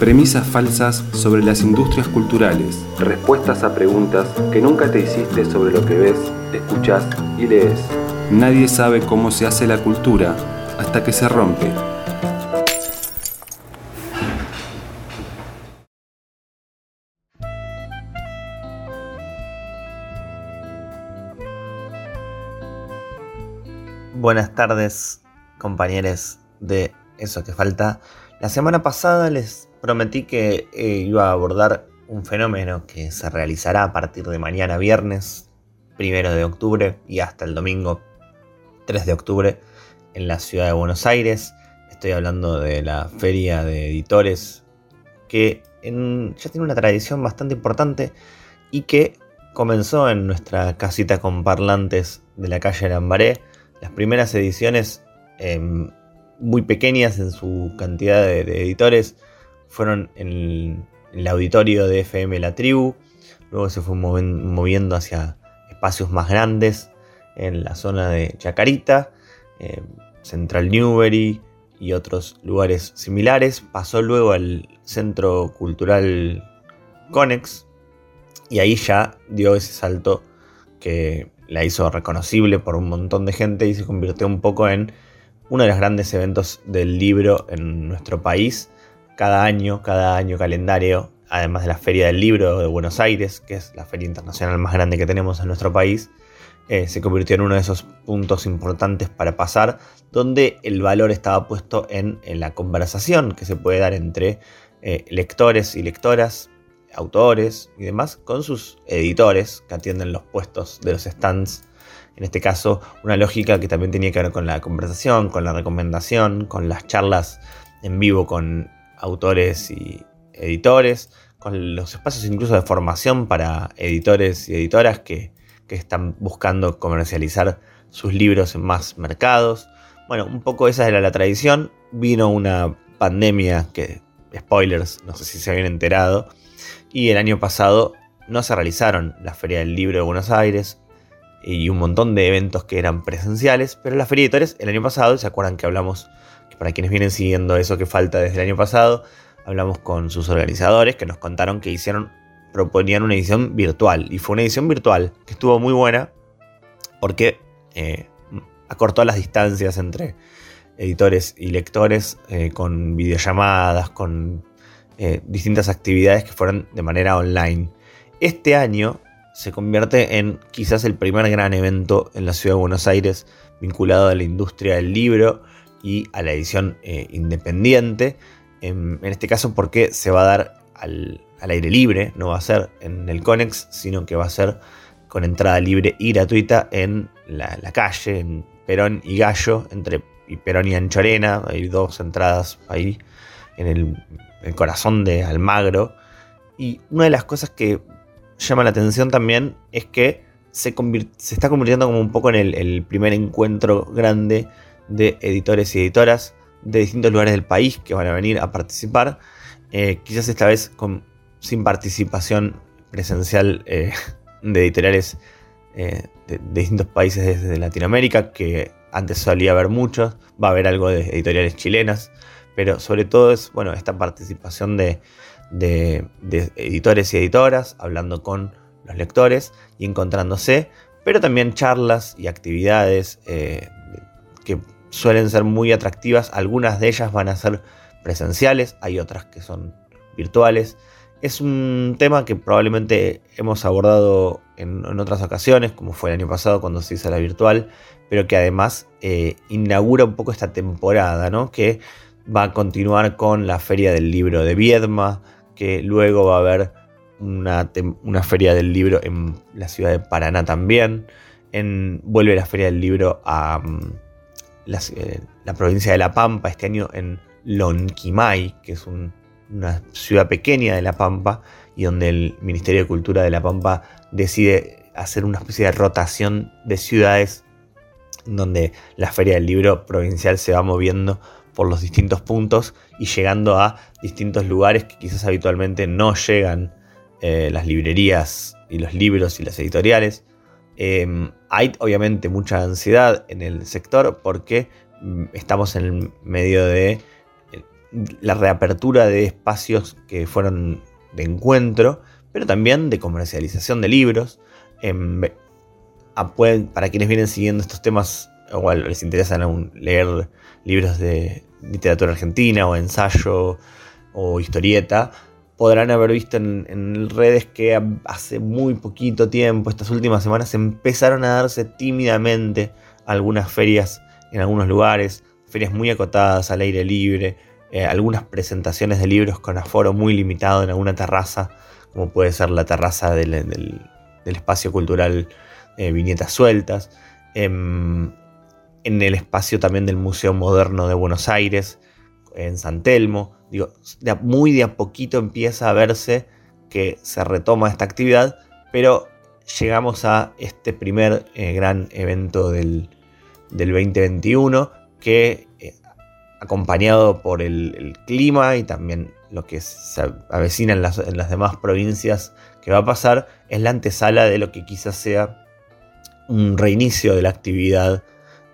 Premisas falsas sobre las industrias culturales. Respuestas a preguntas que nunca te hiciste sobre lo que ves, escuchas y lees. Nadie sabe cómo se hace la cultura hasta que se rompe. Buenas tardes, compañeros de Eso que falta. La semana pasada les prometí que eh, iba a abordar un fenómeno que se realizará a partir de mañana viernes, primero de octubre, y hasta el domingo 3 de octubre en la ciudad de Buenos Aires. Estoy hablando de la feria de editores que ya tiene una tradición bastante importante y que comenzó en nuestra casita con parlantes de la calle Lambaré. Las primeras ediciones em, muy pequeñas en su cantidad de editores fueron en el, auditorio de FM La Tribu, luego se fue moviendo hacia espacios más grandes en la zona de Chacarita, eh, Central Newbery y otros lugares similares. Pasó luego al Centro Cultural Conex y ahí ya dio ese salto que la hizo reconocible por un montón de gente y se convirtió un poco en uno de los grandes eventos del libro en nuestro país cada año, cada año calendario, además de la Feria del Libro de Buenos Aires, que es la feria internacional más grande que tenemos en nuestro país, eh, se convirtió en uno de esos puntos importantes para pasar, donde el valor estaba puesto en, la conversación que se puede dar entre eh, lectores y lectoras, autores y demás, con sus editores que atienden los puestos de los stands. En este caso, una lógica que también tenía que ver con la conversación, con la recomendación, con las charlas en vivo con autores y editores, con los espacios incluso de formación para editores y editoras que, están buscando comercializar sus libros en más mercados. Bueno, un poco esa era la tradición. Vino una pandemia que, spoilers, no sé si se habían enterado, y el año pasado no se realizaron la Feria del Libro de Buenos Aires y un montón de eventos que eran presenciales, pero la Feria de Editores el año pasado, ¿se acuerdan que hablamos para quienes vienen siguiendo eso que falta desde el año pasado, hablamos con sus organizadores que nos contaron que hicieron, proponían una edición virtual. Y fue una edición virtual que estuvo muy buena porque eh, acortó las distancias entre editores y lectores eh, con videollamadas, con eh, distintas actividades que fueron de manera online. Este año se convierte en quizás el primer gran evento en la ciudad de Buenos Aires vinculado a la industria del libro y a la edición eh, independiente. En, este caso porque se va a dar al, aire libre, no va a ser en el Conex, sino que va a ser con entrada libre y gratuita en la, calle, en Perón y Gallo, entre Perón y Anchorena. Hay dos entradas ahí en el, corazón de Almagro. Y una de las cosas que llama la atención también es que se, está convirtiendo como un poco en el primer encuentro grande de editores y editoras de distintos lugares del país que van a venir a participar. Eh, quizás esta vez sin participación presencial eh, de editoriales eh, de, distintos países desde Latinoamérica, que antes solía haber muchos. Va a haber algo de editoriales chilenas, pero sobre todo es bueno, esta participación de, de, editores y editoras, hablando con los lectores y encontrándose, pero también charlas y actividades que suelen ser muy atractivas. Algunas de ellas van a ser presenciales, hay otras que son virtuales. Es un tema que probablemente hemos abordado en, otras ocasiones, como fue el año pasado cuando se hizo la virtual, pero que además eh, inaugura un poco esta temporada, ¿no? que va a continuar con la Feria del Libro de Viedma, que luego va a haber una, una feria del libro en la ciudad de Paraná también. Vuelve la Feria del Libro a, mm, eh, la, provincia de La Pampa, este año en Lonquimay, que es una ciudad pequeña de La Pampa, y donde el Ministerio de Cultura de La Pampa decide hacer una especie de rotación de ciudades, donde la Feria del Libro Provincial se va moviendo por los distintos puntos y llegando a distintos lugares que quizás habitualmente no llegan eh, las librerías y los libros y las editoriales. Em, hay obviamente mucha ansiedad en el sector porque mm, estamos en medio de eh, la reapertura de espacios que fueron de encuentro, pero también de comercialización de libros. Em, para quienes vienen siguiendo estos temas, o les interesa leer libros de literatura argentina o ensayo o historieta, podrán haber visto en, redes que hace muy poquito tiempo, estas últimas semanas, empezaron a darse tímidamente algunas ferias en algunos lugares, ferias muy acotadas al aire libre, eh, algunas presentaciones de libros con aforo muy limitado en alguna terraza, como puede ser la terraza del, espacio cultural eh, Viñetas Sueltas, em, en el espacio también del Museo Moderno de Buenos Aires, en San Telmo. Digo, muy de a poquito empieza a verse que se retoma esta actividad, pero llegamos a este primer eh, gran evento del, del 2021 que acompañado por el, clima y también lo que se avecina en las, demás provincias que va a pasar, es la antesala de lo que quizás sea un reinicio de la actividad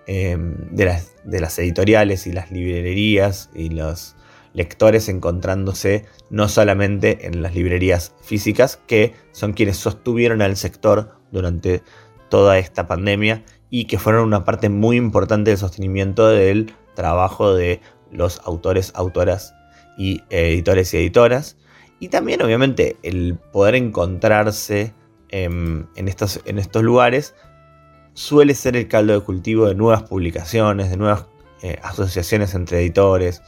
em, de, las, editoriales y las librerías y los lectores encontrándose no solamente en las librerías físicas, que son quienes sostuvieron al sector durante toda esta pandemia y que fueron una parte muy importante del sostenimiento del trabajo de los autores, autoras y editores y editoras. Y también obviamente el poder encontrarse en, estos, en estos lugares suele ser el caldo de cultivo de nuevas publicaciones, de nuevas eh, asociaciones entre editores,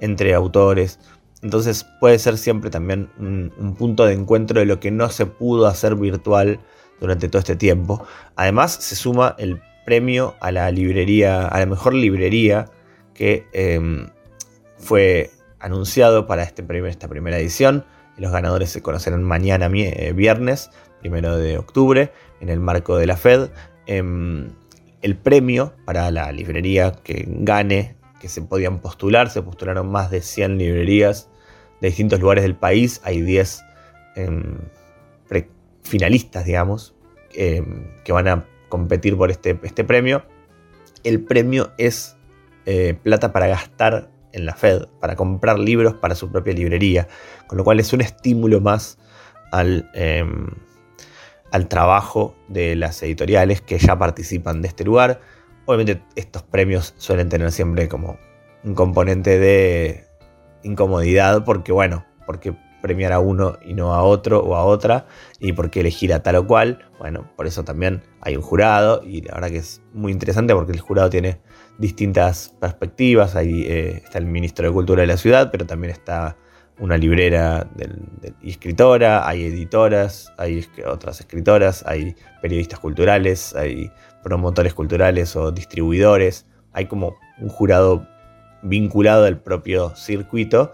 entre autores. Entonces puede ser siempre también un, un, punto de encuentro de lo que no se pudo hacer virtual durante todo este tiempo. Además se suma el premio a la librería, a la mejor librería que em, fue anunciado para este esta primera edición. Los ganadores se conocerán mañana, eh, viernes, primero de octubre, en el marco de la FED. Em, el premio para la librería que gane, que se podían postular, se postularon más de 100 librerías de distintos lugares del país. Hay 10 em, finalistas, digamos, que van a competir por este, este premio. El premio es eh, plata para gastar en la Fed, para comprar libros para su propia librería, con lo cual es un estímulo más al, em, al trabajo de las editoriales que ya participan de este lugar. Obviamente estos premios suelen tener siempre como un componente de incomodidad porque bueno, porque premiar a uno y no a otro o a otra y porque elegir a tal o cual. Bueno, por eso también hay un jurado y la verdad que es muy interesante porque el jurado tiene distintas perspectivas. Ahí eh, está el ministro de Cultura de la ciudad, pero también está una librera y escritora, hay editoras, hay otras escritoras, hay periodistas culturales, hay promotores culturales o distribuidores. Hay como un jurado vinculado al propio circuito.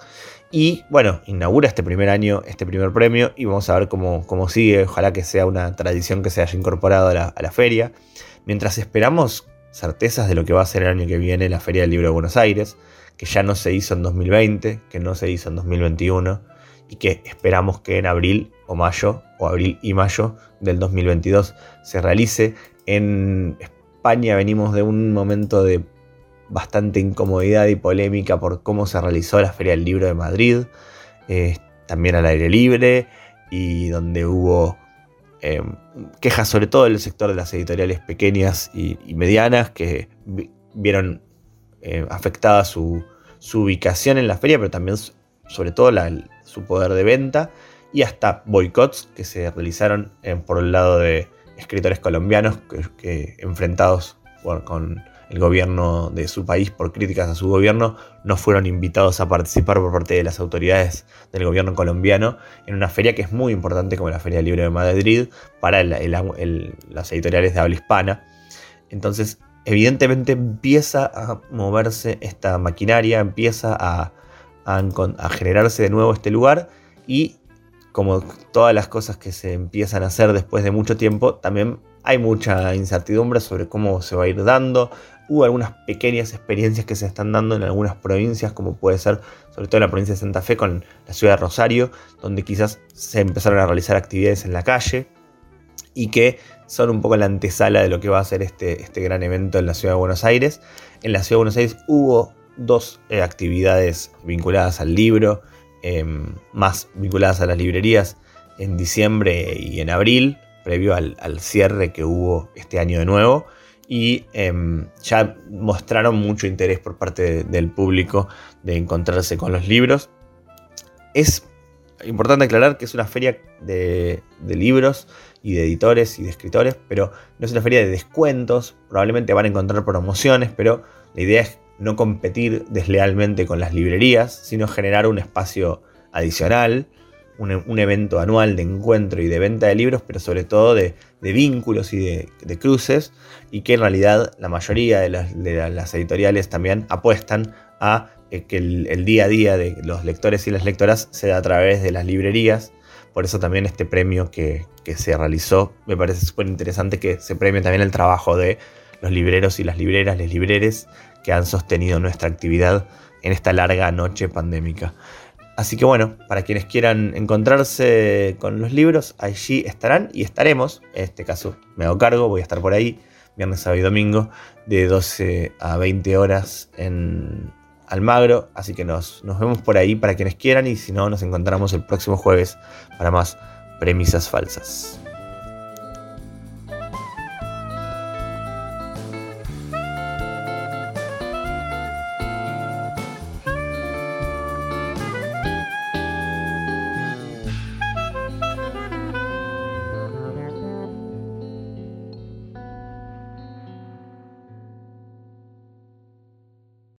Y bueno, inaugura este primer año, este primer premio, y vamos a ver cómo, cómo sigue. Ojalá que sea una tradición que se haya incorporado a la, a la feria. Mientras esperamos certezas de lo que va a ser el año que viene la Feria del Libro de Buenos Aires, que ya no se hizo en 2020, que no se hizo en 2021 y que esperamos que en abril o mayo, o abril y mayo del 2022 se realice. En España venimos de un momento de bastante incomodidad y polémica por cómo se realizó la Feria del Libro de Madrid, eh, también al aire libre, y donde hubo Em, quejas sobre todo del sector de las editoriales pequeñas y, medianas que vieron eh, afectada su, ubicación en la feria, pero también sobre todo su poder de venta y hasta boicots que se realizaron eh, por el lado de escritores colombianos que, enfrentados con el gobierno de su país por críticas a su gobierno, no fueron invitados a participar por parte de las autoridades del gobierno colombiano en una feria que es muy importante como la Feria Libre de Madrid para las editoriales de habla hispana. Entonces, evidentemente empieza a moverse esta maquinaria, empieza a, generarse de nuevo este lugar y como todas las cosas que se empiezan a hacer después de mucho tiempo, también hay mucha incertidumbre sobre cómo se va a ir dando. Hubo algunas pequeñas experiencias que se están dando en algunas provincias, como puede ser sobre todo en la provincia de Santa Fe con la ciudad de Rosario, donde quizás se empezaron a realizar actividades en la calle y que son un poco la antesala de lo que va a ser este, este gran evento en la ciudad de Buenos Aires. En la ciudad de Buenos Aires hubo dos eh, actividades vinculadas al libro, em, más vinculadas a las librerías en diciembre y en abril, previo al, cierre que hubo este año de nuevo. Y em, ya mostraron mucho interés por parte del público de encontrarse con los libros. Es importante aclarar que es una feria de, libros y de editores y de escritores, pero no es una feria de descuentos. Probablemente van a encontrar promociones, pero la idea es no competir deslealmente con las librerías, sino generar un espacio adicional, un, evento anual de encuentro y de venta de libros, pero sobre todo de, vínculos y de, cruces, y que en realidad la mayoría de las editoriales también apuestan a que el, día a día de los lectores y las lectoras se da a través de las librerías. Por eso también este premio que, se realizó me parece súper interesante que se premie también el trabajo de los libreros y las libreras, les libreres que han sostenido nuestra actividad en esta larga noche pandémica. Así que bueno, para quienes quieran encontrarse con los libros, allí estarán y estaremos. En este caso me hago cargo, voy a estar por ahí, viernes, sábado y domingo, de 12 a 20 horas en, Almagro. Así que nos, nos vemos por ahí para quienes quieran y si no, nos encontramos el próximo jueves para más premisas falsas.